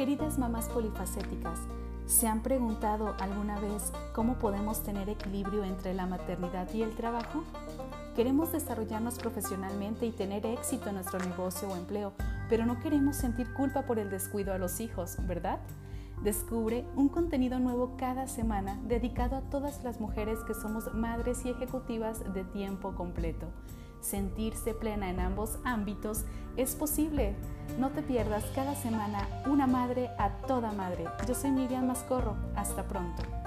Queridas mamás polifacéticas, ¿se han preguntado alguna vez cómo podemos tener equilibrio entre la maternidad y el trabajo? Queremos desarrollarnos profesionalmente y tener éxito en nuestro negocio o empleo, pero no queremos sentir culpa por el descuido a los hijos, ¿verdad? Descubre un contenido nuevo cada semana dedicado a todas las mujeres que somos madres y ejecutivas de tiempo completo. Sentirse plena en ambos ámbitos es posible. No te pierdas cada semana una madre a toda madre. Yo soy Miriam Mascorro. Hasta pronto.